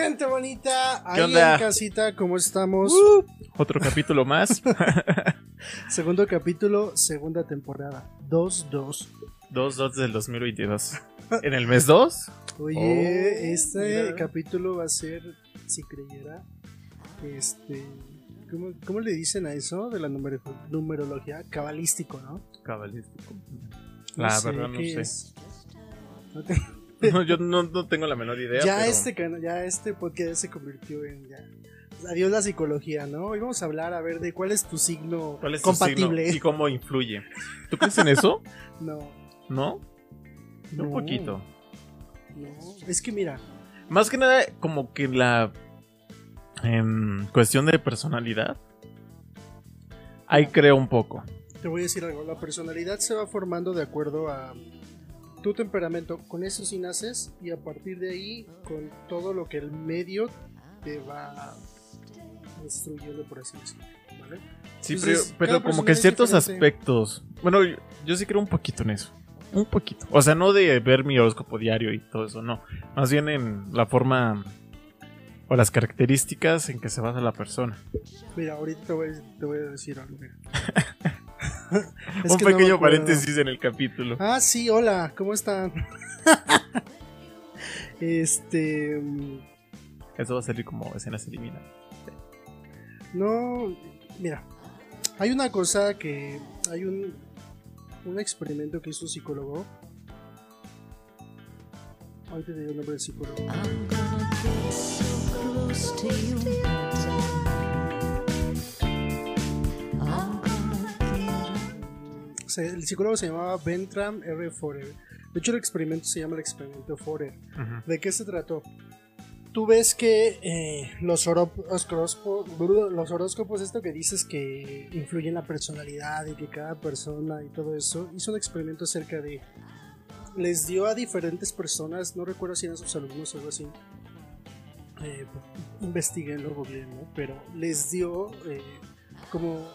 Gente bonita, ¿Qué ahí onda? en casita, ¿cómo estamos? Uh, otro capítulo más. Segundo capítulo, segunda temporada. 2-2. 2-2 del 2022. En el mes 2. Oye, Oh, este mira. capítulo va a ser, si creyera, este. ¿cómo, cómo le dicen a eso? De la numero- numerología cabalístico, ¿no? Cabalístico. No La sé verdad no sé. No yo no, no tengo la menor idea. ya, pero este, ya este podcast se convirtió en. Ya, adiós la psicología, ¿no? Hoy vamos a hablar a ver de cuál es tu signo ¿Cuál es tu compatible. signo y cómo influye? ¿Tú crees en eso? No, ¿No? no. Un poquito. No, es que mira, Más que nada, como que la em, cuestión de personalidad. Ahí creo un poco. te voy a decir algo. La personalidad se va formando de acuerdo a tu temperamento. Con eso sí naces y a partir de ahí, con todo lo que el medio te va instruyendo, por así decirlo. ¿vale? Sí, Entonces, pero, como que ciertos aspectos. Bueno, yo, yo sí creo un poquito en eso. Un poquito. O sea, no de ver mi horóscopo diario y todo eso, no. Más bien en la forma o las características en que se basa la persona. Mira, ahorita te voy, te voy a decir algo. un no pequeño paréntesis en el capítulo. Ah, sí, hola, ¿cómo están? este. mm, Eso va a salir como escenas eliminadas. No, mira, hay una cosa que hay un, un experimento que hizo un psicólogo. Ahorita te digo el nombre del psicólogo. El psicólogo se llamaba Bentram R. Forer. De hecho, el experimento se llama el experimento Forer. ¿De qué se trató? Tú ves que eh, los, horop- horóscopo- los horóscopos, esto que dices que influye en la personalidad y que cada persona y todo eso, hizo un experimento acerca de. Les dio a diferentes personas, no recuerdo si eran sus alumnos o algo así. Eh, investiguenlo, googleenlo, pero les dio eh, como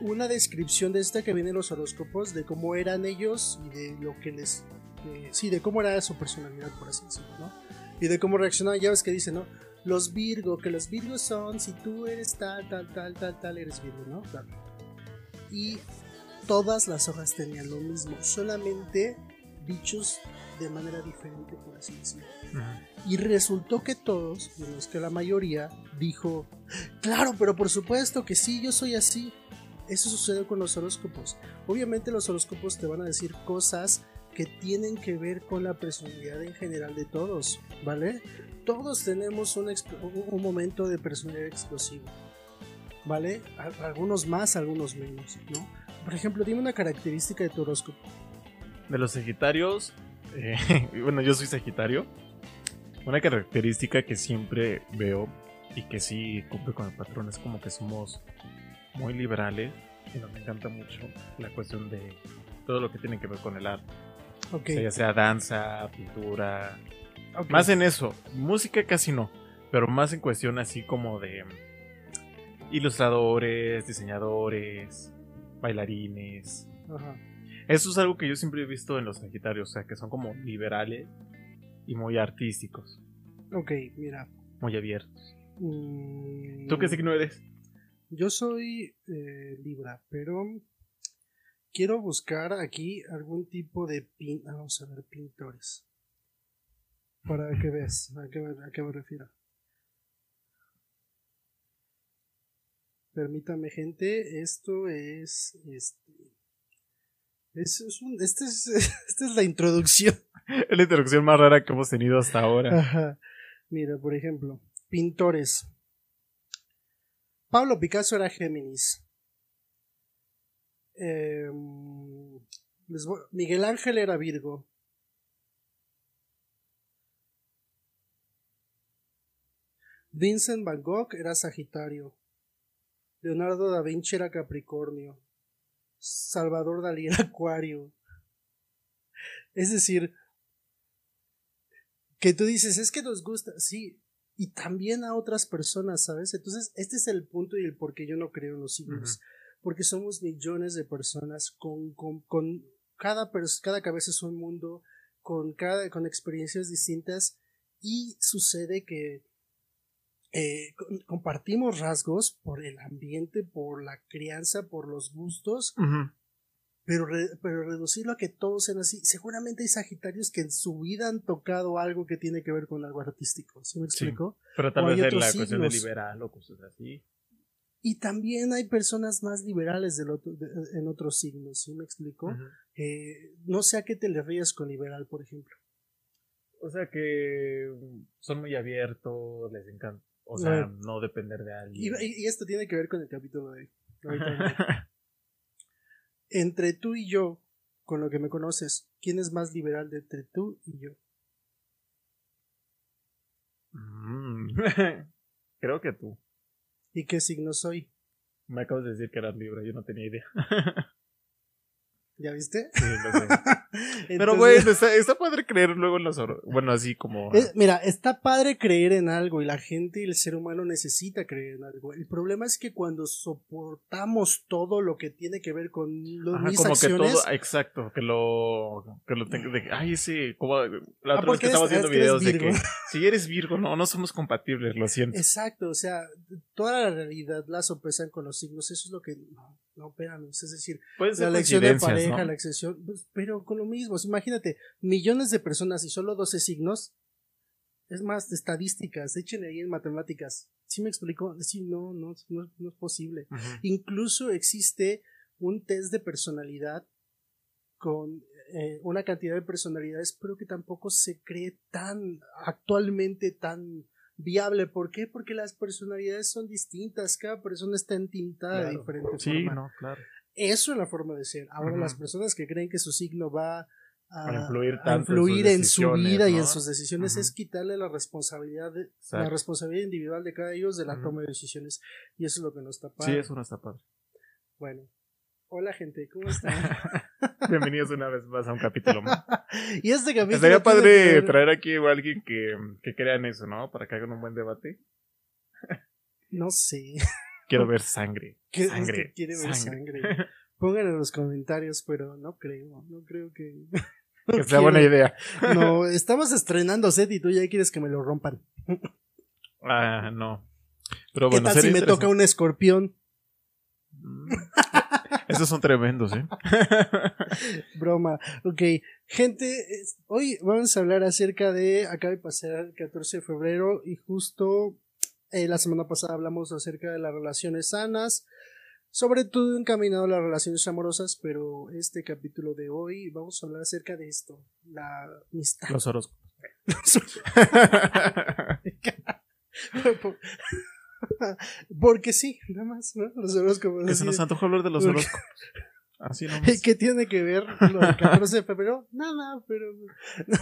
una descripción de esta que viene en los horóscopos, de cómo eran ellos y de lo que les de- sí, de cómo era su personalidad, por así decirlo, ¿no? Y de cómo reaccionaban, ya ves que dicen, ¿no? Los Virgo, que los Virgos son, si tú eres tal, tal, tal, tal, tal, eres Virgo, ¿no? Claro. Y todas las hojas tenían lo mismo, solamente dichos de manera diferente, por así decirlo. Ujú. Y resultó que todos, menos que la mayoría, dijo, claro, pero por supuesto que sí, yo soy así. Eso sucede con los horóscopos. Obviamente los horóscopos te van a decir cosas que tienen que ver con la personalidad en general de todos, ¿vale? Todos tenemos un, momento de personalidad explosivo, ¿vale? Algunos más, algunos menos, ¿no? Por ejemplo, dime una característica de tu horóscopo. De los Sagitarios, eh, bueno, yo soy Sagitario. Una característica que siempre veo y que sí cumple con el patrón es como que somos muy liberales y nos encanta mucho la cuestión de todo lo que tiene que ver con el arte. O sea, ya sea danza, pintura. Más en eso. Música casi no. Pero más en cuestión así como de ilustradores, diseñadores, bailarines. Ajá. Eso es algo que yo siempre he visto en los Sagitarios, o sea, que son como liberales y muy artísticos, Ok, mira. muy abiertos. mm, ¿Tú qué signo eres? Yo soy eh, Libra, pero quiero buscar aquí algún tipo de pin. ah, Vamos a ver, pintores. Para que veas a qué, me- a qué me refiero. Permítame, gente. Esto es. Este, es, es un- este es, esta es la introducción. Es la introducción más rara que hemos tenido hasta ahora. Ajá. Mira, por ejemplo, pintores. Pablo Picasso era Géminis. Em, Miguel Ángel era Virgo. Vincent Van Gogh era Sagitario. Leonardo da Vinci era Capricornio. Salvador Dalí era Acuario. Es decir, que tú dices, es que nos gusta, sí, y también a otras personas, ¿sabes? Entonces, este es el punto y el por qué yo no creo en los signos. Porque somos millones de personas con, con, con cada, pers- cada cabeza es un mundo, con, cada, con experiencias distintas y sucede que eh, co- compartimos rasgos por el ambiente, por la crianza, por los gustos, Ujú. Pero, re- pero reducirlo a que todos sean así. Seguramente hay Sagitarios que en su vida han tocado algo que tiene que ver con algo artístico. ¿Sí me Sí. explico? Pero tal O vez otros la cuestión de liberal o cosas así. Y también hay personas más liberales del otro- de- en otros signos. ¿Sí me explico? Eh, no sé a qué te le rías con liberal, por ejemplo. O sea que son muy abiertos, les encanta. O sea, ver. no depender de alguien. y- y esto tiene que ver con el capítulo de hoy. Entre tú y yo, con lo que me conoces, ¿quién es más liberal de entre tú y yo? Mm. Creo que tú. ¿Y qué signo soy? Me acabas de decir que eras libre, yo no tenía idea. ¿Ya viste? Sí, lo sé. Pero bueno, está, está padre creer luego en los. Bueno, así como. Mira, está padre creer en algo y la gente y el ser humano necesita creer en algo. El problema es que cuando soportamos todo lo que tiene que ver con lo- Ajá, mis como acciones, que todo, exacto, que lo, que lo tengo de, ay, ese, como, la Ah, otra vez porque que estaba haciendo videos de que, si eres Virgo, no, no somos compatibles, lo siento. Exacto, o sea, toda la realidad la sopesan con los signos, eso es lo que no, no espérame, es decir, la elección de pareja, ¿no? la excepción, pues, pero con lo mismo, imagínate, millones de personas y solo 12 signos, es más, de estadísticas, echen ahí en matemáticas, ¿sí me explico? Sí, no, no, no, no es posible. Incluso existe un test de personalidad con eh, una cantidad de personalidades, pero que tampoco se cree tan actualmente tan viable. ¿Por qué? Porque las personalidades son distintas, cada persona está entintada de Claro. diferente Sí, forma. no, claro. Eso es la forma de ser. Ahora, las personas que creen que su signo va a, influir a influir en su vida y en sus decisiones es quitarle la responsabilidad de, la responsabilidad individual de cada ellos de la toma de decisiones. Y eso es lo que no está Sí, padre. eso no está padre. Bueno. Hola gente, ¿cómo están? Bienvenidos una vez más a un capítulo más. y este capítulo Estaría que padre traer aquí a alguien que, que crea en eso, ¿no? Para que hagan un buen debate. No sé. Quiero ver sangre. ¿Qué Sangre, es que quiere ver sangre. sangre? Pongan en los comentarios, pero no creo, no creo que... no Que sea buena idea. No, estamos estrenando set y tú ya quieres que me lo rompan. Ah, no. Pero ¿Qué bueno, tal si me toca un escorpión? Esos son tremendos, ¿eh? Broma. Ok, gente, hoy vamos a hablar acerca de, acaba de pasar el 14 de febrero y justo eh, la semana pasada hablamos acerca de las relaciones sanas, sobre todo encaminado a las relaciones amorosas, pero este capítulo de hoy vamos a hablar acerca de esto, la amistad. Los horóscopos. Porque sí, nada más, ¿no? Los horóscopos. que se nos antoja hablar de los Porque- horóscopos. Así nomás. ¿Qué tiene que ver lo del 14 de febrero? Nada, pero.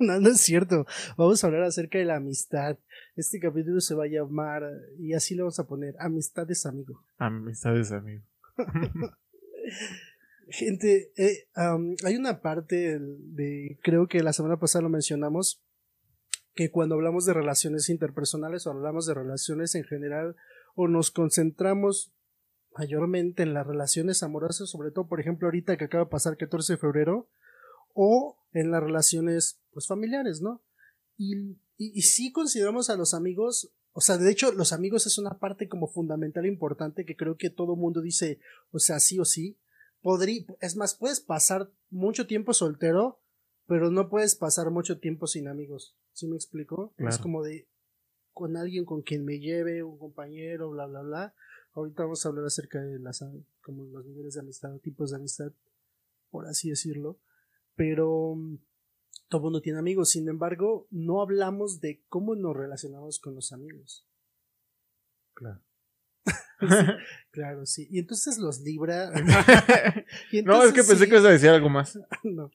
No, no es cierto. Vamos a hablar acerca de la amistad. Este capítulo se va a llamar, y así lo vamos a poner, Amistades Amigo. Amistades, amigo. Gente, eh, hay una parte de, creo que la semana pasada lo mencionamos, que cuando hablamos de relaciones interpersonales o hablamos de relaciones en general, o nos concentramos mayormente en las relaciones amorosas, sobre todo, por ejemplo, ahorita que acaba de pasar 14 de febrero, o en las relaciones pues familiares, ¿no? Y, y, y sí consideramos a los amigos, o sea, de hecho, los amigos es una parte como fundamental e importante que creo que todo mundo dice, o sea, sí o sí. Podría, es más, puedes pasar mucho tiempo soltero, pero no puedes pasar mucho tiempo sin amigos. ¿Sí me explico? Es como de con alguien con quien me lleve, un compañero, bla, bla, bla. Ahorita vamos a hablar acerca de las como los niveles de amistad, tipos de amistad, por así decirlo. Pero mm, todo mundo tiene amigos. Sin embargo, no hablamos de cómo nos relacionamos con los amigos. Claro. Claro, sí. Y entonces los libra. Y no, es que pensé sí, que ibas a decir algo más. no.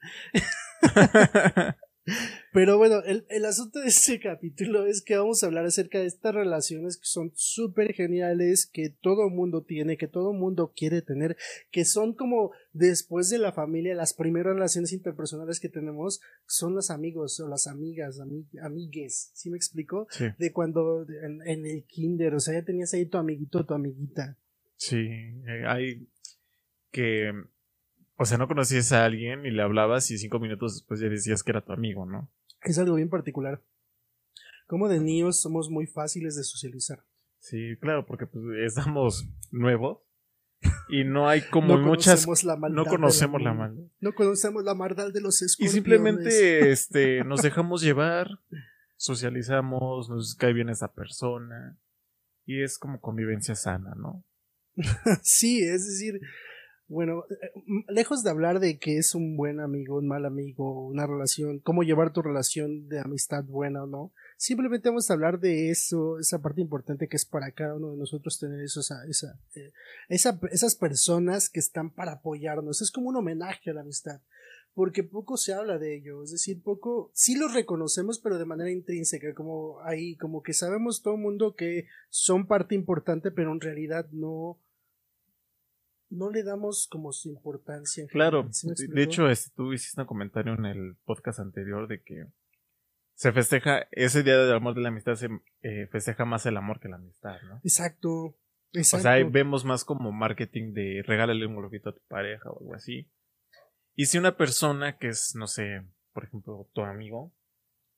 Pero bueno, el, el asunto de este capítulo es que vamos a hablar acerca de estas relaciones que son súper geniales, que todo mundo tiene, que todo mundo quiere tener, que son como después de la familia, las primeras relaciones interpersonales que tenemos son los amigos o las amigas, ami- amigues, ¿sí me explico? Sí, De cuando en, en el kinder, o sea, ya tenías ahí tu amiguito, tu amiguita. sí. eh, hay que. O sea, no conocías a alguien y le hablabas y cinco minutos después ya decías que era tu amigo, ¿no? Es algo bien particular. Como de niños somos muy fáciles de socializar. Sí, claro, porque pues, estamos nuevos y no hay como no muchas... conocemos la maldad No conocemos la maldad. No conocemos la maldad de los Y escorpiones. simplemente este, nos dejamos llevar, socializamos, nos cae bien esa persona y es como convivencia sana, ¿no? Sí, es decir, bueno, eh, m- lejos de hablar de que es un buen amigo, un mal amigo, una relación, cómo llevar tu relación de amistad buena o no, simplemente vamos a hablar de eso, esa parte importante que es para cada uno de nosotros tener eso, eh, esa- esas personas que están para apoyarnos. Es como un homenaje a la amistad. Porque poco se habla de ello, es decir, poco, sí los reconocemos, pero de manera intrínseca, como ahí, como que sabemos todo el mundo que son parte importante, pero en realidad no, no le damos como su importancia. Claro, general, ¿sí me de- hecho este, tú hiciste un comentario en el podcast anterior de que se festeja, ese día del amor de la amistad se eh, festeja más el amor que la amistad, ¿no? Exacto, O exacto. sea, ahí vemos más como marketing de regálale un globito a tu pareja o algo así. Y si una persona que es, no sé, por ejemplo, tu amigo,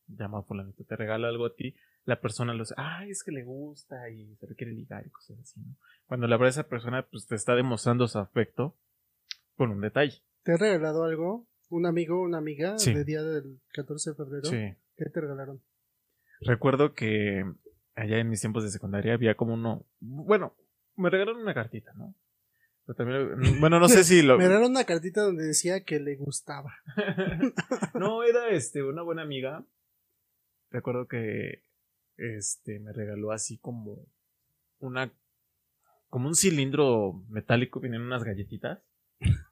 llama a fulanito, te regala algo a ti, la persona lo dice, ay, es que le gusta y se le quiere ligar y cosas así, ¿no? Cuando la verdad esa persona pues te está demostrando su afecto con un detalle. ¿Te ha regalado algo? ¿Un amigo, una amiga Sí. de día del 14 de febrero? Sí. ¿Qué te regalaron? Recuerdo que allá en mis tiempos de secundaria había como uno, bueno, me regalaron una cartita, ¿no? Pero también, bueno, no sé si lo... Me regalaron una cartita donde decía que le gustaba. no, era este, una buena amiga. Recuerdo que este me regaló así como una como un cilindro metálico, venían unas galletitas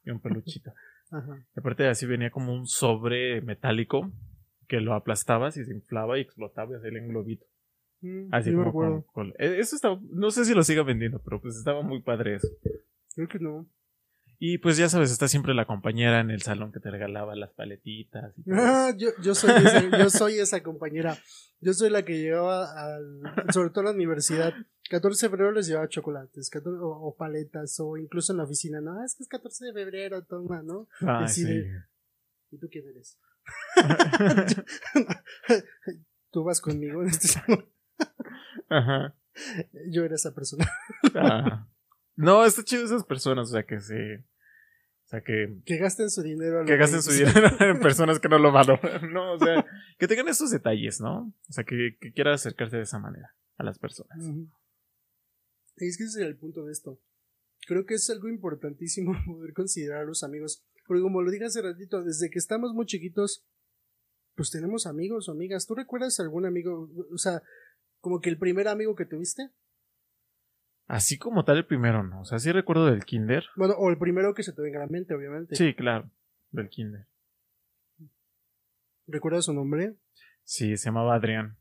y un peluchito. Ajá. Y aparte de así venía como un sobre metálico que lo aplastabas y se inflaba y explotaba y hacía un globito. Mm, Así como con- con- eh, Eso estaba, no sé si lo siga vendiendo, pero pues estaba muy padre eso. Creo que no. Y pues ya sabes, está siempre la compañera en el salón que te regalaba las paletitas y todo Ah, yo, yo, soy esa, yo soy esa compañera. Yo soy la que llegaba al, sobre todo a la universidad. 14 de febrero les llevaba chocolates 14 o, o paletas o incluso en la oficina. No, es que es 14 de febrero, toma, ¿no? Sí. de- ¿Y tú quién eres? tú vas conmigo en este salón. Ajá. Yo era esa persona. Ah. No, está chido esas personas, o sea, que se. Sea, que, Que gasten su dinero. a que gasten su dinero en personas que no lo valoran, ¿no? O sea, que tengan esos detalles, ¿no? O sea, que, que quieran acercarse de esa manera a las personas. Y es que ese es el punto de esto. Creo que es algo importantísimo poder considerar a los amigos. Porque como lo dije hace ratito, desde que estamos muy chiquitos, pues tenemos amigos o amigas. ¿Tú recuerdas algún amigo? O sea, como que el primer amigo que tuviste. Así como tal el primero, ¿no? O sea, sí recuerdo del kinder. Bueno, o el primero que se te venga a la mente, obviamente. Sí, claro, del kinder. ¿Recuerdas su nombre? Sí, se llamaba Adrián.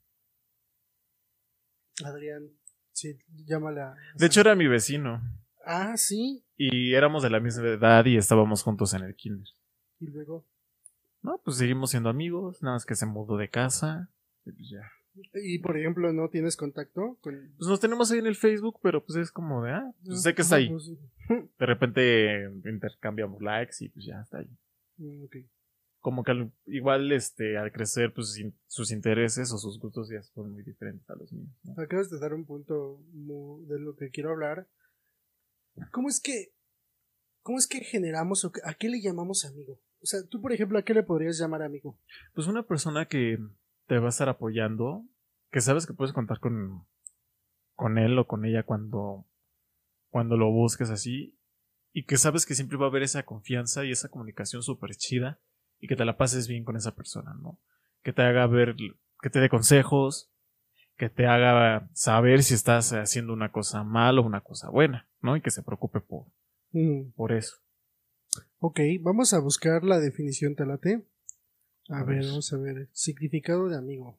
Adrián. Sí, llámala. De hecho, era mi vecino. Ah, sí. Y éramos de la misma edad y estábamos juntos en el kinder. Y luego. No, pues seguimos siendo amigos, nada más que se mudó de casa. Y pues ya. Y por ejemplo, ¿no tienes contacto con. Pues nos tenemos ahí en el Facebook, pero pues es como de, ah, pues sé que está ahí. pues sí. De repente intercambiamos likes y pues ya está ahí. Mm. Como que al- igual este al crecer pues sus intereses o sus gustos ya son muy diferentes a los míos. ¿no? Acabas de dar un punto de lo que quiero hablar. ¿Cómo es que, cómo es que generamos o a qué le llamamos amigo? O sea, tú, por ejemplo, ¿a qué le podrías llamar amigo? Pues una persona que te va a estar apoyando, que sabes que puedes contar con, con él o con ella cuando, cuando lo busques así, y que sabes que siempre va a haber esa confianza y esa comunicación súper chida, y que te la pases bien con esa persona, ¿no? Que te haga ver, que te dé consejos, que te haga saber si estás haciendo una cosa mal o una cosa buena, ¿no? Y que se preocupe por, Mm, por eso. ok, vamos a buscar la definición, ¿te late? A, A ver, ver. vamos a ver. Significado de amigo.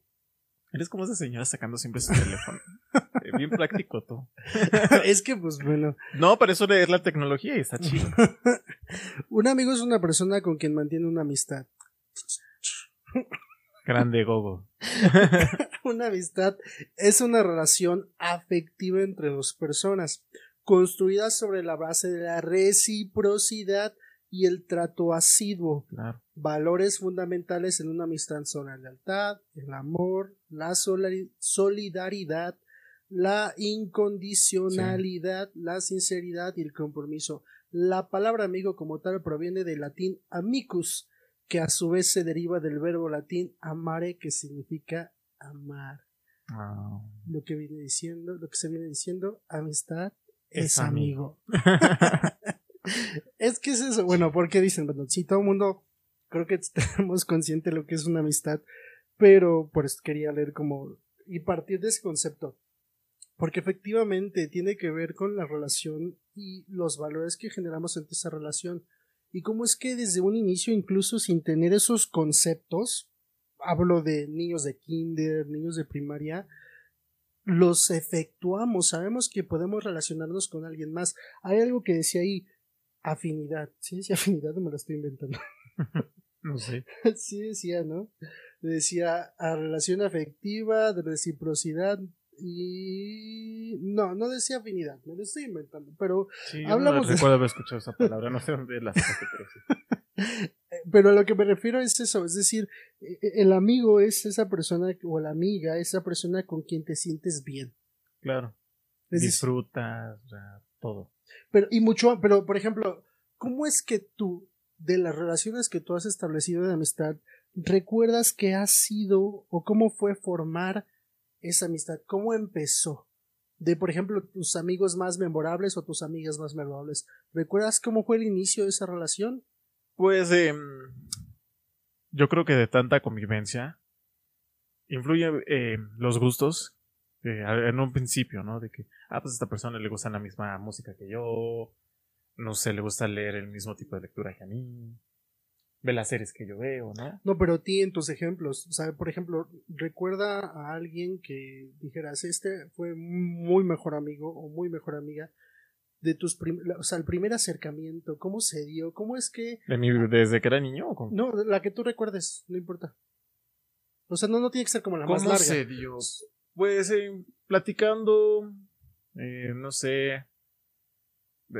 Eres como esa señora sacando siempre su teléfono. Eh, Bien práctico tú. es que, pues bueno, No, para eso es la tecnología y está chido. un amigo es una persona con quien mantiene una amistad. Grande Gogo. Una amistad es una relación afectiva entre dos personas, construida sobre la base de la reciprocidad y el trato asiduo. Claro. Valores fundamentales en una amistad son la lealtad, el amor, la solidaridad, la incondicionalidad, la sinceridad y el compromiso. La palabra amigo como tal proviene del latín amicus, que a su vez se deriva del verbo latín amare, que significa amar. Lo que viene diciendo, lo que se viene diciendo, amistad es, Es amigo. es que es eso, bueno, porque dicen, bueno, sí, todo el mundo creo que tenemos consciente de lo que es una amistad, pero por eso quería leer como y partir de ese concepto, porque efectivamente tiene que ver con la relación y los valores que generamos ante esa relación. Y cómo es que desde un inicio, incluso sin tener esos conceptos, hablo de niños de kinder, niños de primaria, los efectuamos, sabemos que podemos relacionarnos con alguien más. Hay algo que decía ahí, afinidad. ¿Sí decía afinidad o me lo estoy inventando? No sé. sí decía, ¿no? Decía a relación afectiva, de reciprocidad y... No, no decía afinidad, me lo estoy inventando, pero, Sí, yo Hablamos no de- recuerdo haber escuchado esa palabra, no sé dónde la saqué, pero sí. pero a lo que me refiero es eso, es decir, eh, el amigo es esa persona o la amiga, esa persona con quien te sientes bien. Claro. Es Disfrutas, todo. Pero, y mucho, pero por ejemplo, ¿cómo es que tú, de las relaciones que tú has establecido de amistad, recuerdas que ha sido o cómo fue formar esa amistad? ¿Cómo empezó? De, por ejemplo, tus amigos más memorables o tus amigas más memorables. ¿Recuerdas cómo fue el inicio de esa relación? Pues em, yo creo que de tanta convivencia influye eh, los gustos eh, a- en un principio, ¿no? De que, ah, pues a esta persona le gusta la misma música que yo, no sé, le gusta leer el mismo tipo de lectura que a mí, ve las series que yo veo, ¿no? No, pero ti en tus ejemplos, o sea, por ejemplo, recuerda a alguien que dijeras, este fue muy mejor amigo o muy mejor amiga de tus prim o sea, el primer acercamiento, ¿cómo se dio? ¿Cómo es que De mi, desde que era niño o No, la que tú recuerdes, no importa. O sea, no, no tiene que ser como la más ¿Cómo larga. se dio? Pues eh, platicando, eh, no sé.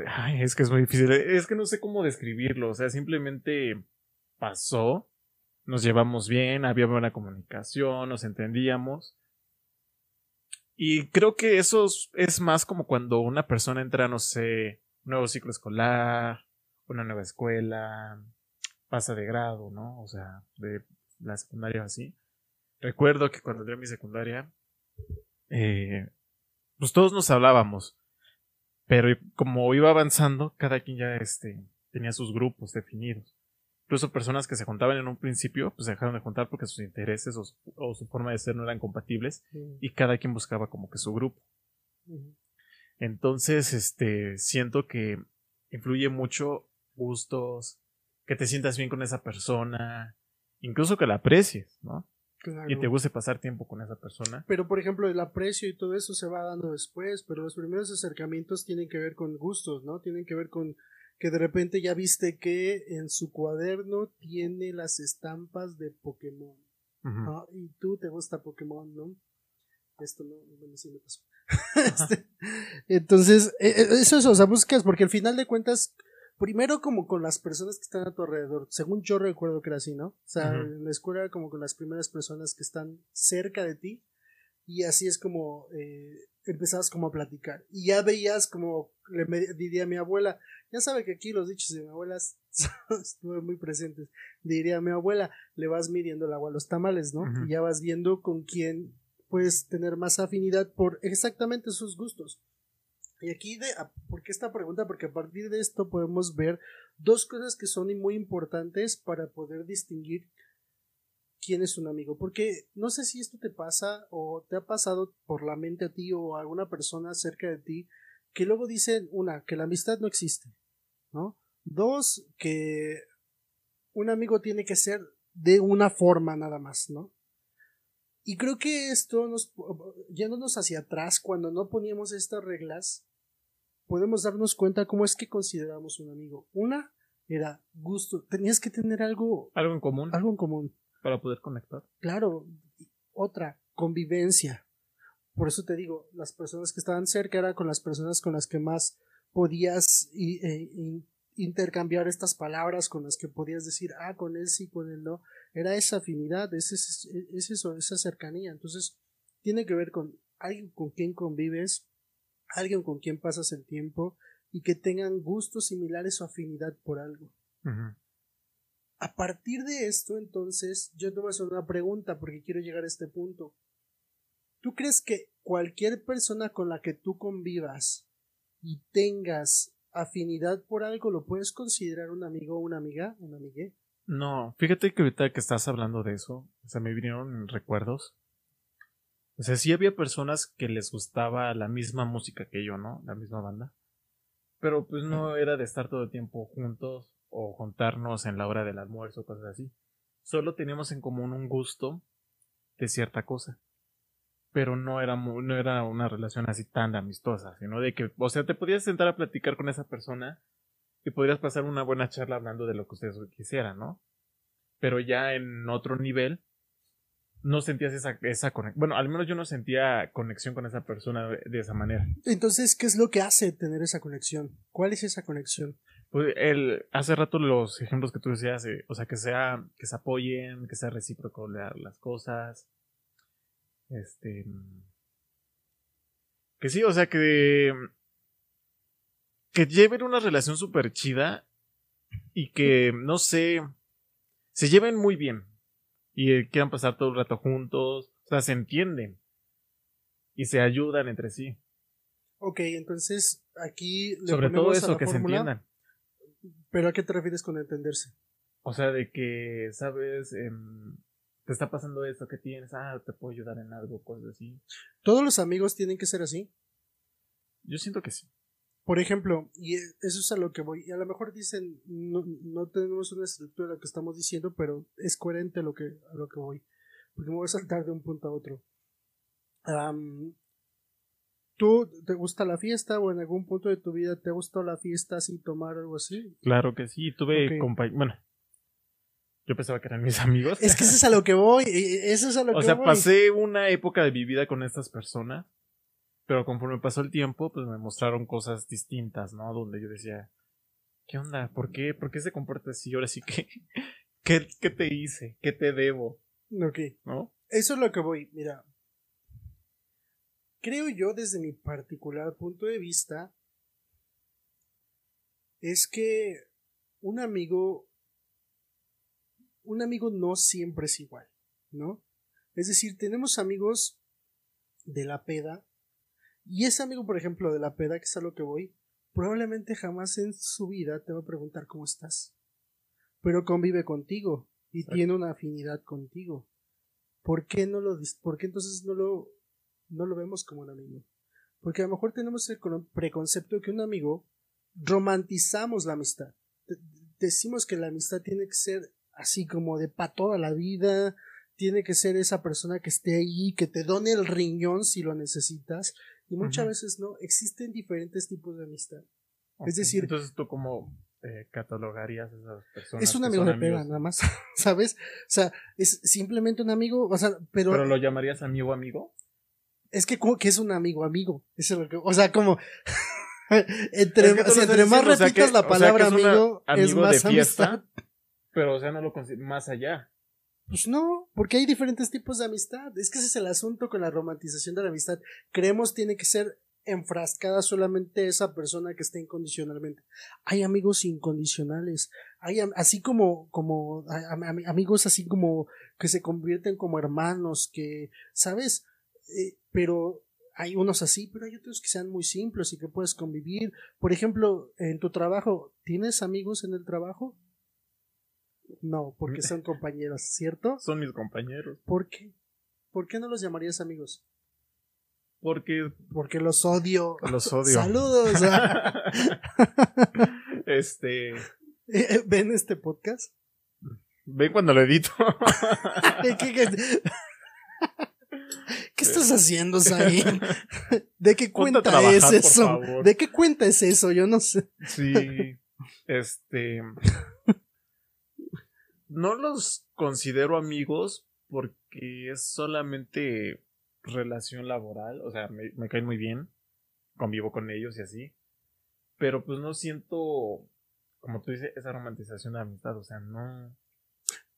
Ay, es que es muy difícil. Es que no sé cómo describirlo. O sea, simplemente pasó. Nos llevamos bien, había buena comunicación, nos entendíamos. Y creo que eso es- más como cuando una persona entra, no sé, nuevo ciclo escolar, una nueva escuela, pasa de grado, ¿no? O sea, de la secundaria así. Recuerdo que cuando entré a mi secundaria, eh, pues todos nos hablábamos, pero como iba avanzando, cada quien ya este, tenía sus grupos definidos. Incluso personas que se juntaban en un principio, pues se dejaron de juntar porque sus intereses o su, o su forma de ser no eran compatibles Mm, y cada quien buscaba como que su grupo. Entonces, este, siento que influye mucho gustos, que te sientas bien con esa persona, incluso que la aprecies, ¿no? Claro. Y te guste pasar tiempo con esa persona. Pero, por ejemplo, el aprecio y todo eso se va dando después, pero los primeros acercamientos tienen que ver con gustos, ¿no? Tienen que ver con que de repente ya viste que en su cuaderno tiene las estampas de Pokémon. Y tú te gusta Pokémon, ¿no? Esto no, bueno, sí me pasó. Este, entonces, eh, eh, eso es, o sea, buscas, porque al final de cuentas, primero como con las personas que están a tu alrededor, según yo recuerdo que era así, ¿no? O sea, en la escuela como con las primeras personas que están cerca de ti, y así es como eh, empezabas como a platicar, y ya veías como, le me- diría mi abuela, ya sabe que aquí los dichos de mi abuela estuvieron muy presentes, diría mi abuela, le vas midiendo el agua a los tamales, ¿no? Y ya vas viendo con quién puedes tener más afinidad por exactamente sus gustos. Y aquí, de, a- ¿por qué esta pregunta? Porque a partir de esto podemos ver dos cosas que son muy importantes para poder distinguir quién es un amigo. Porque no sé si esto te pasa o te ha pasado por la mente a ti o a alguna persona cerca de ti que luego dicen, una, que la amistad no existe, ¿no? Dos, que un amigo tiene que ser de una forma nada más, ¿no? Y creo que esto nos, yéndonos hacia atrás, cuando no poníamos estas reglas, podemos darnos cuenta cómo es que consideramos un amigo. Una era gusto, tenías que tener algo, Algo en común algo en común. para poder conectar. Claro, otra, convivencia. Por eso te digo, las personas que estaban cerca eran con las personas con las que más podías eh, in- intercambiar estas palabras con las que podías decir, ah, con él sí, con él no. Era esa afinidad, es, es, es eso, esa cercanía. Entonces, tiene que ver con alguien con quien convives, alguien con quien pasas el tiempo y que tengan gustos similares o afinidad por algo. A partir de esto, entonces, yo te voy a hacer una pregunta porque quiero llegar a este punto. ¿Tú crees que cualquier persona con la que tú convivas y tengas afinidad por algo lo puedes considerar un amigo o una amiga? ¿Una amigue? No, fíjate que ahorita que estás hablando de eso, o sea, me vinieron recuerdos. O sea, sí había personas que les gustaba la misma música que yo, ¿no? La misma banda. Pero pues no era de estar todo el tiempo juntos o juntarnos en la hora del almuerzo, cosas así. Solo teníamos en común un gusto de cierta cosa. Pero no era, no era una relación así tan amistosa, sino de que, o sea, te podías sentar a platicar con esa persona y podrías pasar una buena charla hablando de lo que ustedes quisieran, ¿no? Pero ya en otro nivel, no sentías esa, esa conexión. Bueno, al menos yo no sentía conexión con esa persona de, de esa manera. Entonces, ¿qué es lo que hace tener esa conexión? ¿Cuál es esa conexión? Pues el, hace rato los ejemplos que tú decías, eh, o sea, que sea, que se apoyen, que sea recíproco la- las cosas. Este. Que sí, o sea, que. Que lleven una relación súper chida y que, no sé, se lleven muy bien y eh, quieran pasar todo el rato juntos, o sea, se entienden y se ayudan entre sí. Ok, entonces aquí le Sobre todo eso, que se entiendan. Pero ¿a qué te refieres con entenderse? O sea, de que, ¿sabes? Em, te está pasando esto que tienes, ah, te puedo ayudar en algo, cosas así. ¿Todos los amigos tienen que ser así? Yo siento que sí. Por ejemplo, y eso es a lo que voy, y a lo mejor dicen, no, no tenemos una estructura de lo que estamos diciendo, pero es coherente a lo que, a lo que voy, porque me voy a saltar de un punto a otro. Am, ¿Tú te gusta la fiesta o en algún punto de tu vida te gustado la fiesta sin tomar algo así? Claro que sí. Tuve Ok. compañeros. Bueno, yo pensaba que eran mis amigos. Es que eso es a lo que voy, e- eso es a lo o que sea, voy. pasé una época de mi vida con estas personas. Pero conforme pasó el tiempo, pues me mostraron cosas distintas, ¿no? Donde yo decía, ¿qué onda? ¿Por qué? ¿Por qué se comporta así? Ahora sí que, ¿qué, qué te hice? ¿Qué te debo? Ok. ¿No? Eso es lo que voy, mira. Creo yo desde mi particular punto de vista es que un amigo un amigo no siempre es igual, ¿no? Es decir, tenemos amigos de la peda y ese amigo, por ejemplo, de la peda, que es a lo que voy, probablemente jamás en su vida te va a preguntar cómo estás, pero convive contigo y Exacto. tiene una afinidad contigo. ¿Por qué no lo por qué entonces no lo no lo vemos como un amigo? Porque a lo mejor tenemos el preconcepto de que un amigo romantizamos la amistad. De- Decimos que la amistad tiene que ser así como de para toda la vida, tiene que ser esa persona que esté ahí, que te done el riñón si lo necesitas, y muchas veces no, existen diferentes tipos de amistad. Es decir- Entonces, ¿tú cómo eh, catalogarías a esas personas? Es un amigo de amigos? nada más, ¿sabes? O sea, es simplemente un amigo, o sea, pero, ¿Pero lo llamarías amigo amigo? es que, como que es un amigo amigo. Es lo que, o sea, como entre, Es que tú si lo entre más diciendo, o sea repitas que- la o sea palabra que es una- amigo, es amigo más de fiesta, amistad. Pero, o sea, no lo considero más allá. Pues no, porque hay diferentes tipos de amistad. Es que ese es el asunto con la romantización de la amistad. Creemos tiene que ser enfrascada solamente esa persona que está incondicionalmente. Hay amigos incondicionales. Hay así como, como amigos así como que se convierten como hermanos, que, ¿sabes? Eh, pero hay unos así, pero hay otros que sean muy simples y que puedes convivir. Por ejemplo, en tu trabajo, ¿tienes amigos en el trabajo? No, porque son compañeros, ¿cierto? Son mis compañeros. ¿Por qué? ¿Por qué no los llamarías amigos? Porque Porque los odio. los odio. Saludos. este. Eh, ¿Ven este podcast? Ven cuando lo edito. ¿Qué, qué- qué- ¿Qué estás haciendo, Zain? ¿De qué cuenta trabajar, es eso? ¿De qué cuenta es eso? Yo no sé. Sí. Este. No los considero amigos porque es solamente relación laboral. O sea, me, me caen muy bien. Convivo con ellos y así. Pero pues no siento como tú dices, esa romantización de la amistad, o sea, no.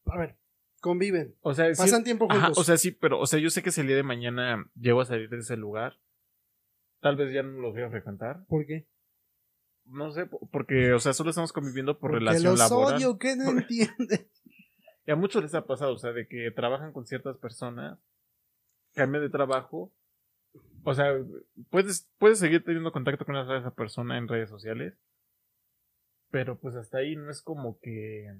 A ver, conviven. O sea, sí- Pasan tiempo Ajá, juntos. o sea, sí, pero, o sea, yo sé que si el día de mañana llego a salir de ese lugar, tal vez ya no los voy a frecuentar. ¿Por qué? No sé, po- porque, o sea, solo estamos conviviendo por Porque relación los laboral. odio, que no entiende. Y a muchos les ha pasado, o sea, de que trabajan con ciertas personas, cambian de trabajo. O sea, puedes, puedes seguir teniendo contacto con esa persona en redes sociales. Pero pues hasta ahí no es como que.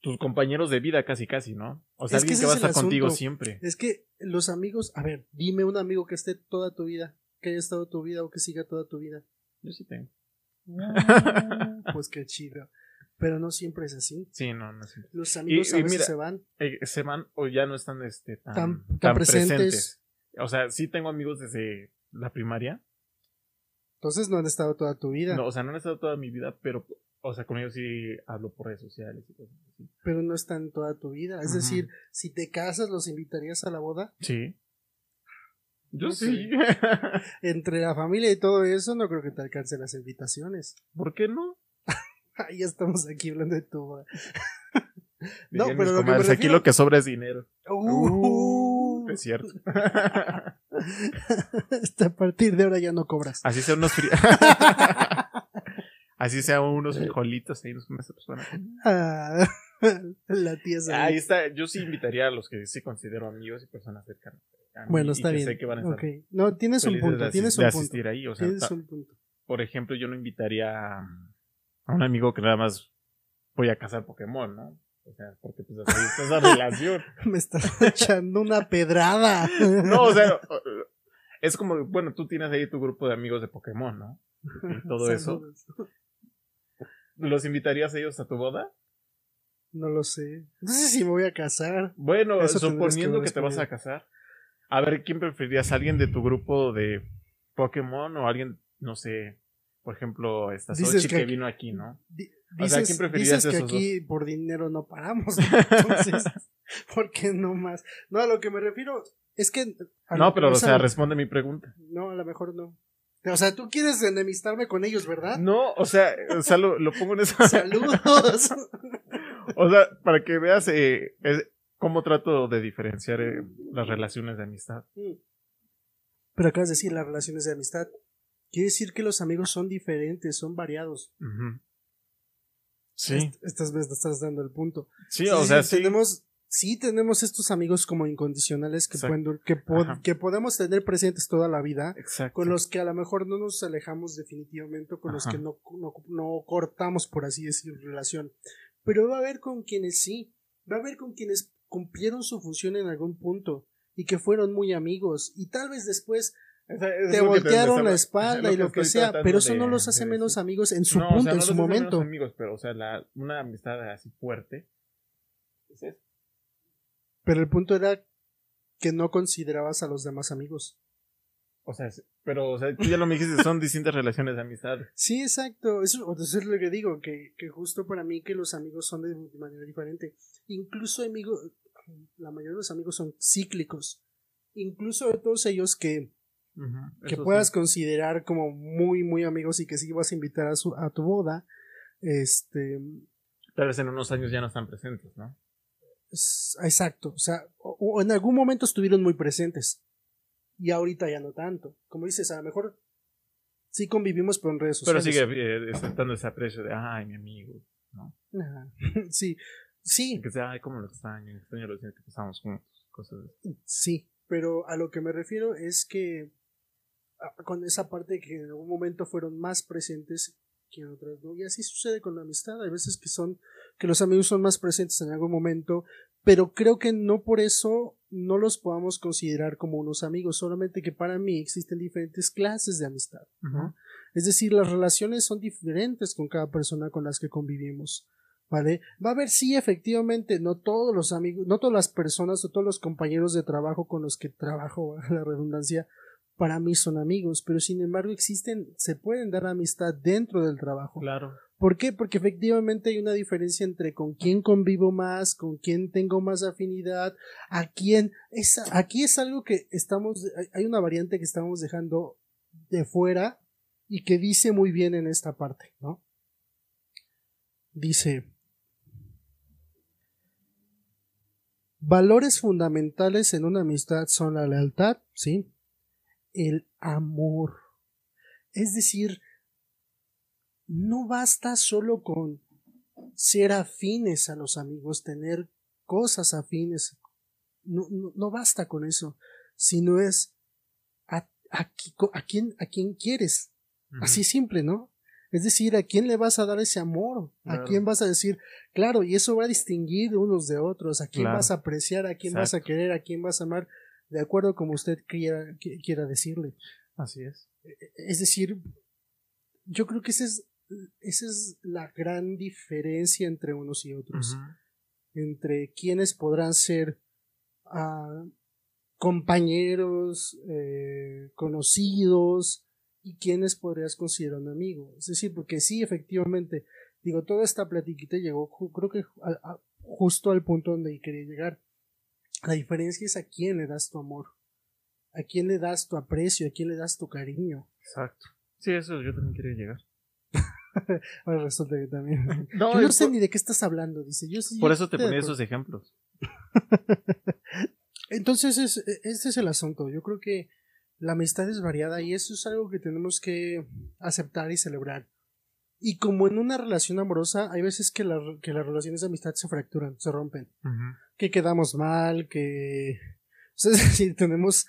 Tus compañeros de vida casi casi, ¿no? O sea, Es alguien que va a estar contigo siempre. Es que los amigos, a ver, dime un amigo que esté toda tu vida, que haya estado tu vida o que siga toda tu vida. Yo sí tengo. Pues qué chido. Pero no siempre es así. Sí, no, no. Los amigos Y- a y veces mira, se van. Eh, se van o ya no están este, tan, Tan- tan, tan presentes. presentes. O sea, sí tengo amigos desde la primaria. Entonces no han estado toda tu vida. No, o sea, no han estado toda mi vida, pero, o sea, con ellos sí hablo por redes sociales y cosas así. Pero no están toda tu vida. Es decir, si te casas, ¿los invitarías a la boda? Sí. Yo sí. Entre la familia y todo eso, no creo que te alcancen las invitaciones. ¿Por qué no? Ay, ya estamos aquí hablando de tu. No, pero que aquí lo que sobra es dinero. Uh. es cierto. Hasta a partir de ahora ya no cobras. Así sea unos fri- Así sea unos frijolitos ahí persona. Ah, la tía Sally. Ahí está, yo sí invitaría a los que sí considero amigos y personas cercanas. Bueno, está bien. que. No, tienes un punto, tienes un punto. asistir ahí. O sea, Tienes un punto. por ejemplo, yo no invitaría a, a un amigo que nada más voy a cazar Pokémon, ¿no? O sea, porque pues así está esa relación. Me estás echando una pedrada. No, o sea, es como, bueno, tú tienes ahí tu grupo de amigos de Pokémon, ¿no? Y todo eso. ¿Los invitarías a ellos a tu boda? No lo sé. No sé si me voy a casar. Bueno, Eso suponiendo que que, te vas a casar. A ver, ¿quién preferirías? ¿Alguien de tu grupo de Pokémon o alguien, no sé, por ejemplo, esta Sochi que vino aquí, ¿no? O sea, ¿quién preferirías dices que esos aquí por dinero no paramos. Entonces, ¿por qué no más? No, a lo que me refiero es que. No, pero, o esa- sea, responde mi pregunta. No, a lo mejor no. O sea, tú quieres enemistarme con ellos, ¿verdad? No, o sea, o sea, lo, lo pongo en eso. Saludos. O sea, para que veas eh, es- cómo trato de diferenciar eh, las relaciones de amistad. Pero acabas de decir las relaciones de amistad. Quiere decir que los amigos son diferentes, son variados. Ujú. Sí, Est- Estas veces estás dando el punto. sí, o sea, sí. Tenemos, sí tenemos estos amigos como incondicionales que, pueden, que, po- Ajá. que podemos tener presentes toda la vida, Exacto. con los que a lo mejor no nos alejamos definitivamente, con los Ajá. que no, no, no cortamos, por así decir, relación. Pero va a haber con quienes sí, va a haber con quienes cumplieron su función en algún punto y que fueron muy amigos y tal vez después Esa- te voltearon la espalda es y lo que sea, pero eso de- no los hace de menos amigos en su No, o punto, sea, no en los su hace menos momento. amigos, pero, o sea, la, una amistad así fuerte. es eso. Pero el punto era que no considerabas a los demás amigos. O sea, pero, o sea, tú ya lo me dijiste, son distintas relaciones de amistad. Sí, exacto. Eso, eso es lo que digo, que, que justo para mí que los amigos son de manera diferente. Incluso amigos, la mayoría de los amigos son cíclicos. Incluso de todos ellos que, Ujú, que puedas sí. considerar como muy, muy amigos y que sí vas a invitar a, su, a tu boda, este, Tal vez en unos años ya no están presentes, ¿no? es- exacto. O sea, o- o en algún momento estuvieron muy presentes y ahorita ya no tanto. Como dices, a lo mejor sí convivimos, pero en redes Pero sociales. sigue eh, estando ese aprecio de, ay, mi amigo, ¿no? Ajá. Sí, sí, que sea, ay, cómo lo extraño, extraño los días que pasamos juntos, cosas así. Sí, pero a lo que me refiero es que con esa parte que en algún momento fueron más presentes que en otras, ¿no? Y así sucede con la amistad. Hay veces que son, que los amigos son más presentes en algún momento, pero creo que no por eso no los podamos considerar como unos amigos, solamente que para mí existen diferentes clases de amistad. ¿no? Es decir, las relaciones son diferentes con cada persona con las que convivimos. ¿Vale? Va a haber, sí, efectivamente, no todos los amigos, no todas las personas o todos los compañeros de trabajo con los que trabajo, la redundancia, para mí son amigos, pero sin embargo existen, se pueden dar amistad dentro del trabajo. Claro. ¿Por qué? Porque efectivamente hay una diferencia entre con quién convivo más, con quién tengo más afinidad, a quién. Es, aquí es algo que estamos, hay- hay una variante que estamos dejando de fuera y que dice muy bien en esta parte, ¿no? Dice, valores fundamentales en una amistad son la lealtad, ¿sí? El amor. Es decir, no basta solo con ser afines a los amigos, tener cosas afines. No, no, no basta con eso, sino es a, a, a quién, a quién quieres. Así simple, ¿no? Es decir, ¿a quién le vas a dar ese amor? ¿A Claro. quién vas a decir, claro, y eso va a distinguir unos de otros? ¿A quién Claro. vas a apreciar? ¿A quién vas a querer? ¿A quién vas a amar? De acuerdo como usted quiera, qui- quiera decirle. Así es. Es decir, yo creo que esa es, esa es la gran diferencia entre unos y otros. Entre quienes podrán ser ah, compañeros, eh, conocidos, y quienes podrías considerar un amigo. Es decir, porque sí, efectivamente, digo, toda esta platiquita llegó, creo que a- a- justo al punto donde quería llegar. La diferencia es a quién le das tu amor, a quién le das tu aprecio, a quién le das tu cariño. Exacto. Sí, eso yo también quería llegar. Ahora resulta que también. No, yo no sé por, ni de qué estás hablando, dice. Yo sí- por eso te ponía esos ejemplos. Entonces, es, este es el asunto. Yo creo que la amistad es variada y eso es algo que tenemos que aceptar y celebrar. Y como en una relación amorosa, hay veces que, la- que las relaciones de amistad se fracturan, se rompen. Que quedamos mal, que... o sea, es decir, tenemos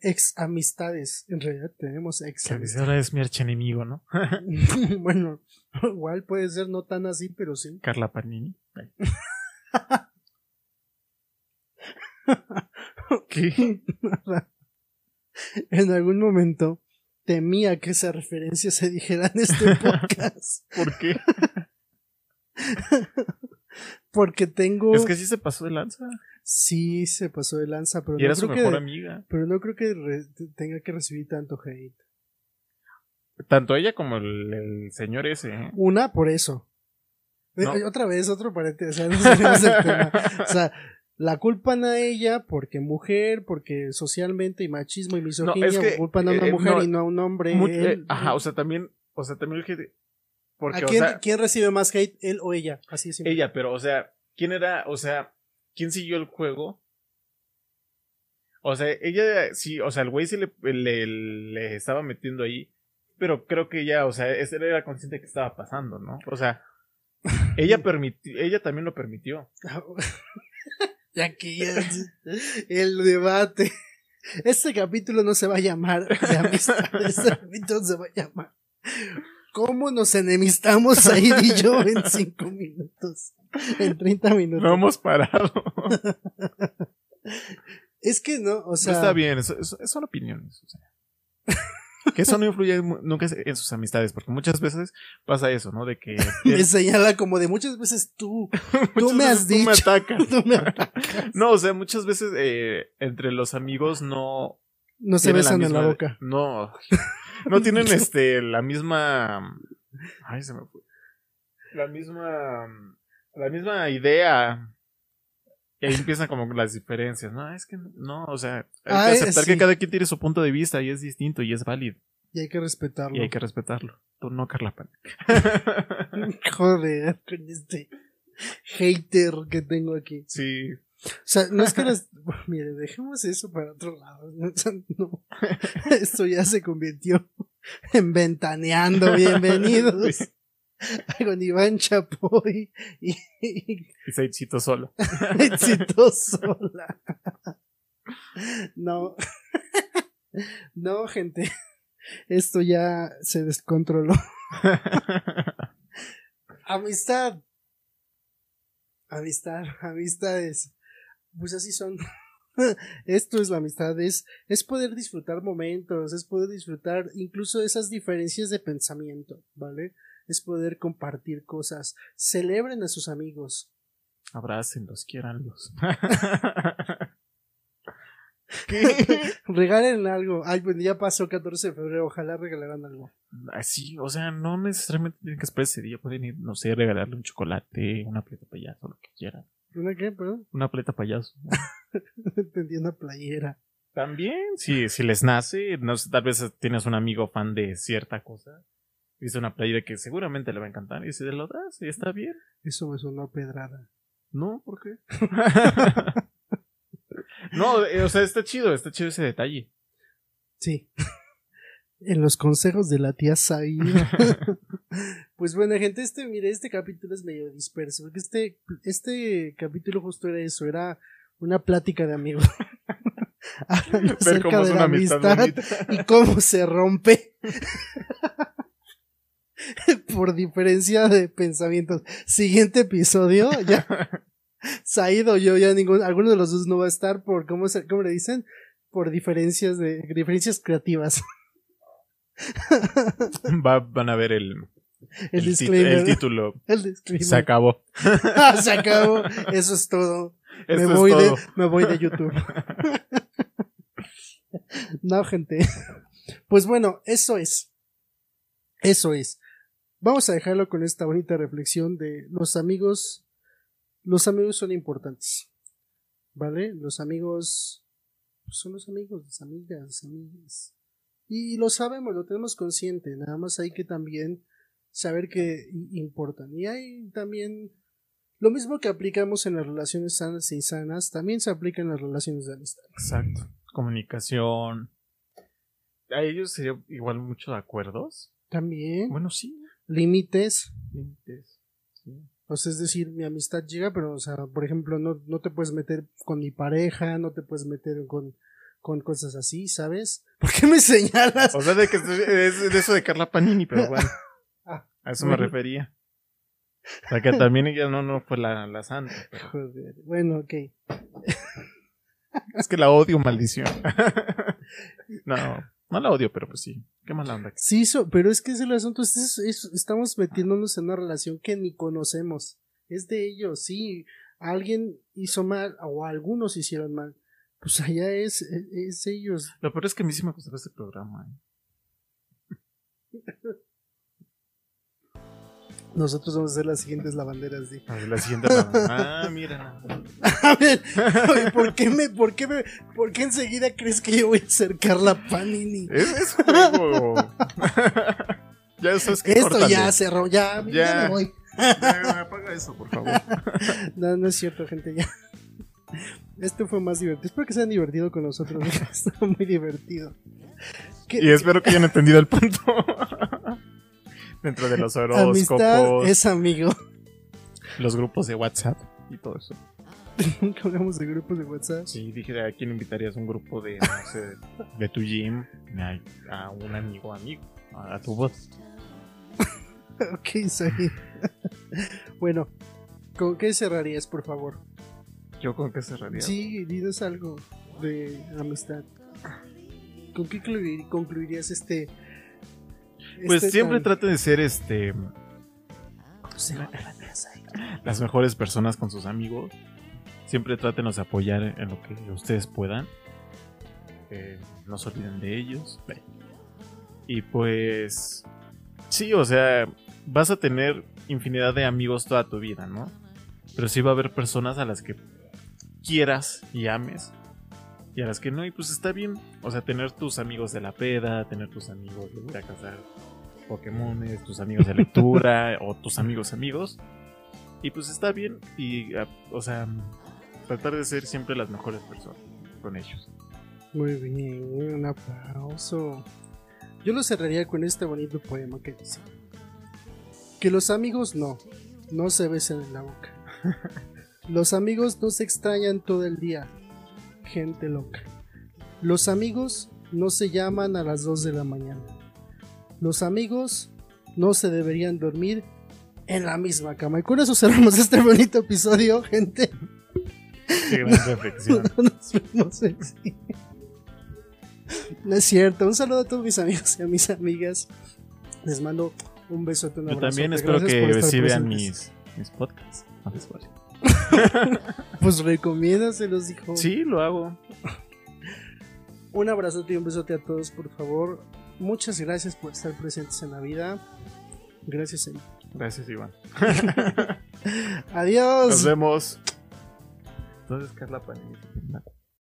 ex amistades, en realidad tenemos ex Que a veces ahora es mi archienemigo, ¿no? bueno, igual puede ser no tan así, pero sí. Carla Panini. ¿Qué? en algún momento temía que esa referencia se dijera en este podcast. ¿Por qué? Porque tengo. Es que sí se pasó de lanza. Sí, se pasó de lanza, pero Y no era su mejor que. amiga. Pero no creo que re- tenga que recibir tanto hate. Tanto ella como el, el señor ese. ¿eh? Una, por eso. Eh, No. Otra vez, otro paréntesis. O sea, no del tema. O sea, la culpan a ella porque mujer, porque socialmente y machismo y misoginia es que, culpan a una eh, mujer no, y no a un hombre. Él- eh, ajá, o sea, también. O sea, también el. Porque, ¿A o quién, sea, quién recibe más hate, él o ella? Así es. ella, pero, o sea, ¿quién era? O sea, ¿quién siguió el juego? O sea, ella sí, o sea, el güey sí le, le, le estaba metiendo ahí, pero creo que ella, o sea, él era consciente de que estaba pasando, ¿no? O sea, ella permitió, ella también lo permitió. Ya que ya el debate. Este capítulo no se va a llamar de amistad. Este capítulo se va a llamar ¿Cómo nos enemistamos ahí y yo en cinco minutos? En 30 minutos. No hemos parado. Es que no, o sea. está bien, eso- eso- son opiniones. o sea. Que eso no influye nunca en sus amistades, porque muchas veces pasa eso, ¿no? De que. Me señala como de muchas veces tú. Tú me has tú me dicho. atacas. Tú me atacas. No, o sea, muchas veces eh, entre los amigos no. No se besan en la boca. No. No tienen este la misma. Ay, se me fue. La misma. La misma idea. Y ahí empiezan como las diferencias. No, es que no, o sea, hay Ah, que eh, aceptar sí. que cada quien tiene su punto de vista y es distinto y es válido. Y hay que respetarlo. Y hay que respetarlo. Tú no, Carla Pan. Joder, con este hater que tengo aquí. Sí. O sea, no es que las... Mire, dejemos eso para otro lado. No. Esto ya se convirtió en ventaneando. Bienvenidos. Con Iván Chapoy y, y Y Seitcito solo. exitosola. No. No, gente. Esto ya se descontroló. Amistad. Amistad, amistades. Pues así son. Esto es la amistad, es, es poder disfrutar momentos, es poder disfrutar incluso esas diferencias de pensamiento, ¿vale? Es poder compartir cosas. Celebren a sus amigos. Abrácenlos, quiéranlos. Regalen algo. Ay, bueno, ya pasó 14 de febrero, ojalá regalaran algo. Así, o sea, no necesariamente tienen que esperar ese día. Pueden ir, no sé, regalarle un chocolate, una pleta payaso, lo que quieran. ¿Una qué? Perdón. Una pleta payaso. Entendí una playera. También, si, si les nace, no sé, tal vez tienes un amigo fan de cierta cosa, viste una playera que seguramente le va a encantar y si te lo das, y está bien. Eso me sonó pedrada. No, ¿por qué? no, eh, o sea, está chido, está chido ese detalle. Sí. En los consejos de la tía Saida. Pues bueno, gente, este, mire, este capítulo es medio disperso. Porque este, este capítulo justo era eso, era una plática de amigos. Hablando Ver acerca cómo es de una la amistad y cómo se rompe. Por diferencia de pensamientos. Siguiente episodio, ya. Said o yo, ya ningún, alguno de los dos no va a estar por, ¿cómo, se, cómo le dicen? Por diferencias de, diferencias creativas. Va- van a ver el, El, disclaimer. el título. El disclaimer. Se acabó. Se acabó. Eso es todo. me, es voy de, me voy de YouTube. no, gente. Pues bueno, eso es. Eso es. Vamos a dejarlo con esta bonita reflexión de los amigos. Los amigos son importantes. ¿Vale? Los amigos pues, son los amigos, las amigas, las amigas. Y lo sabemos, lo tenemos consciente. Nada más hay que también saber que importan. Y hay también lo mismo que aplicamos en las relaciones sanas y sanas, también se aplica en las relaciones de amistad. Exacto. Comunicación. A ellos sería igual mucho de acuerdos. También Bueno, sí. límites, Límites. Sí. o sea, es decir, mi amistad llega, pero, o sea, por ejemplo, no, no te puedes meter con mi pareja, no te puedes meter con, con cosas así, ¿sabes? ¿Por qué me señalas? O sea, de que es de eso de Carla Panini, pero bueno. A eso me refería. O sea, que también ella no, no fue la, la santa. pero- Joder, bueno, ok. Es que la odio, maldición. no, no la odio, pero pues sí. Qué mala onda. Sí, so- pero es que es el asunto, es, es- es- estamos metiéndonos en una relación que ni conocemos. Es de ellos, sí. Alguien hizo mal o algunos hicieron mal. Pues allá es, es, es ellos. Lo peor es que a mí sí me gustaba este programa. ¿eh? Nosotros vamos a hacer las siguientes lavanderas. sí. A ver, la siguiente ronda. Ah, mira. A ver, oye, ¿por qué me, por qué me, por qué enseguida crees que yo voy a acercar la panini? Es, es juego. ya sabes que Esto ya cerró, ya, ya, Ya. me voy. Apaga eso, por favor. No, no es cierto, gente, ya. Este fue más divertido. Espero que se hayan divertido con nosotros. Está muy divertido. ¿Qué- Y espero que hayan entendido el punto. Dentro de los Amistad horóscopos, es amigo. los grupos de WhatsApp y todo eso. Nunca hablamos de grupos de WhatsApp. Sí, dije, ¿a quién invitarías un grupo de, no sé, de tu gym? A, a un amigo, amigo, a, a tu voz. Ok, sorry. bueno, ¿con qué cerrarías, por favor? ¿Yo con qué cerraría? Sí, dinos algo de amistad. ¿Con qué concluir- concluirías este? Pues este siempre tan- trate de ser este Saida. las mejores personas con sus amigos. Siempre trátenos de apoyar en lo que ustedes puedan. Eh, no se olviden de ellos. Y pues sí, o sea, vas a tener infinidad de amigos toda tu vida, ¿no? Pero sí va a haber personas a las que quieras y ames y a las que no, y pues está bien. O sea, tener tus amigos de la peda, tener tus amigos de a cazar Pokémones, tus amigos de lectura o tus amigos amigos. Y pues está bien. Y, ah, o sea, tratar de ser siempre las mejores personas con ellos. Muy bien, un aplauso. Yo lo cerraría con este bonito poema que dice: Que los amigos no, no se besan en la boca. Los amigos no se extrañan todo el día. Gente loca. Los amigos no se llaman a las 2 de la mañana. Los amigos no se deberían dormir en la misma cama. Y con eso cerramos este bonito episodio, gente. Qué gran reflexión. Nos vemos en sí. No es cierto. Un saludo a todos mis amigos y a mis amigas. Les mando un besote, un Yo también espero que sí vean mis, mis podcasts. No. Pues recomiéndaselos, dijo. Sí, lo hago. Un abrazote y un besote a todos, por favor. Muchas gracias por estar presentes en la vida. Gracias, señor. Gracias, Iván. Adiós. Nos vemos. Entonces, Carla Panini.